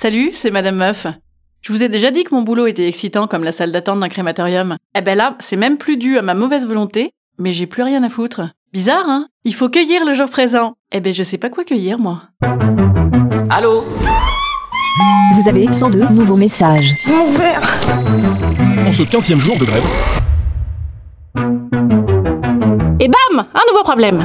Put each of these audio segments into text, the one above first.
Salut, c'est Madame Meuf. Je vous ai déjà dit que mon boulot était excitant comme la salle d'attente d'un crématorium. Eh ben là, c'est même plus dû à ma mauvaise volonté, mais j'ai plus rien à foutre. Bizarre, hein? Il faut cueillir le jour présent. Eh ben je sais pas quoi cueillir, moi. Allô? Vous avez 102 nouveaux messages. En ce 15e jour de grève, Et bam Un nouveau problème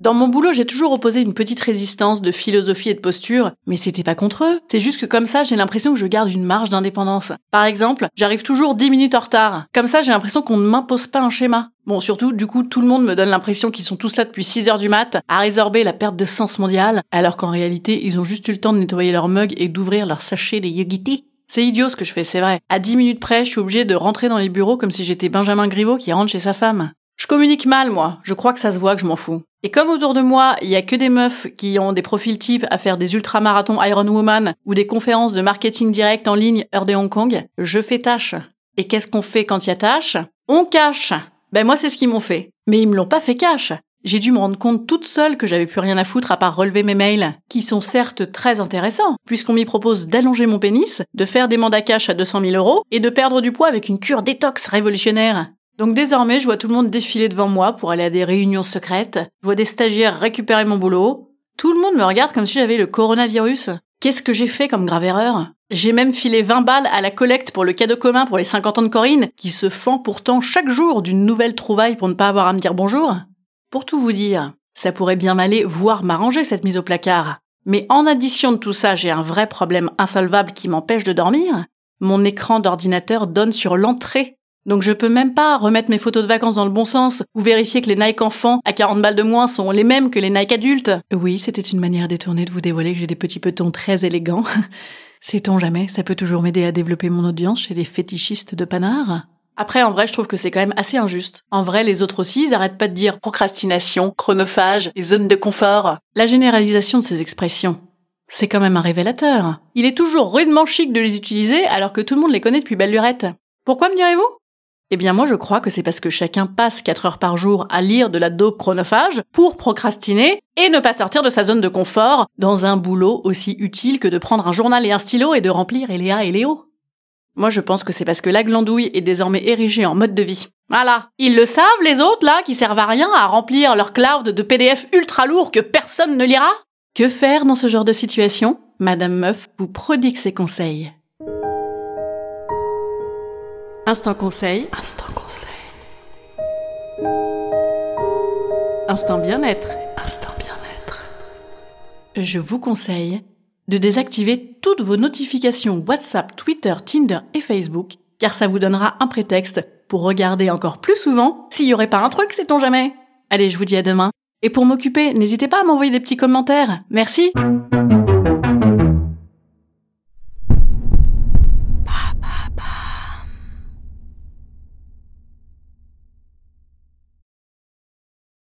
Dans mon boulot, j'ai toujours opposé une petite résistance de philosophie et de posture, mais c'était pas contre eux. C'est juste que comme ça, j'ai l'impression que je garde une marge d'indépendance. Par exemple, j'arrive toujours 10 minutes en retard. Comme ça, j'ai l'impression qu'on ne m'impose pas un schéma. Bon, surtout, du coup, tout le monde me donne l'impression qu'ils sont tous là depuis 6 heures du mat, à résorber la perte de sens mondiale, alors qu'en réalité, ils ont juste eu le temps de nettoyer leur mug et d'ouvrir leur sachet de Yogiti. C'est idiot ce que je fais, c'est vrai. À 10 minutes près, je suis obligée de rentrer dans les bureaux comme si j'étais Benjamin Griveaux qui rentre chez sa femme. Je communique mal, moi. Je crois que ça se voit que je m'en fous. Et comme autour de moi, il y a que des meufs qui ont des profils types à faire des ultramarathons Iron Woman ou des conférences de marketing direct en ligne heure de Hong Kong, je fais tâche. Et qu'est-ce qu'on fait quand il y a tâche? On cache. Ben moi, c'est ce qu'ils m'ont fait. Mais ils me l'ont pas fait cache. J'ai dû me rendre compte toute seule que j'avais plus rien à foutre à part relever mes mails, qui sont certes très intéressants, puisqu'on m'y propose d'allonger mon pénis, de faire des mandats cash à 200 000 euros et de perdre du poids avec une cure détox révolutionnaire. Donc désormais, je vois tout le monde défiler devant moi pour aller à des réunions secrètes, je vois des stagiaires récupérer mon boulot. Tout le monde me regarde comme si j'avais le coronavirus. Qu'est-ce que j'ai fait comme grave erreur? J'ai même filé 20 balles à la collecte pour le cadeau commun pour les 50 ans de Corinne, qui se fend pourtant chaque jour d'une nouvelle trouvaille pour ne pas avoir à me dire bonjour. Pour tout vous dire, ça pourrait bien m'aller, voire m'arranger cette mise au placard. Mais en addition de tout ça, j'ai un vrai problème insolvable qui m'empêche de dormir. Mon écran d'ordinateur donne sur l'entrée. Donc je peux même pas remettre mes photos de vacances dans le bon sens ou vérifier que les Nike enfants à 40 balles de moins sont les mêmes que les Nike adultes. Oui, c'était une manière détournée de vous dévoiler que j'ai des petits petons très élégants. Sait-on jamais, ça peut toujours m'aider à développer mon audience chez les fétichistes de panard? Après, en vrai, je trouve que c'est quand même assez injuste. En vrai, les autres aussi, ils arrêtent pas de dire procrastination, chronophage et zone de confort. La généralisation de ces expressions, c'est quand même un révélateur. Il est toujours rudement chic de les utiliser alors que tout le monde les connaît depuis belle lurette. Pourquoi me direz-vous? Eh bien moi je crois que c'est parce que chacun passe 4 heures par jour à lire de la dope chronophage pour procrastiner et ne pas sortir de sa zone de confort dans un boulot aussi utile que de prendre un journal et un stylo et de remplir Eléa et Léo. Moi, je pense que c'est parce que la glandouille est désormais érigée en mode de vie. Voilà. Ils le savent, les autres, là, qui servent à rien à remplir leur cloud de PDF ultra lourd que personne ne lira? Que faire dans ce genre de situation? Madame Meuf vous prodigue ses conseils. Instant conseil. Instant conseil. Instant bien-être. Instant bien-être. Je vous conseille de désactiver toutes vos notifications WhatsApp, Twitter, Tinder et Facebook, car ça vous donnera un prétexte pour regarder encore plus souvent s'il y aurait pas un truc, sait-on jamais. Allez, je vous dis à demain. Et pour m'occuper, n'hésitez pas à m'envoyer des petits commentaires. Merci.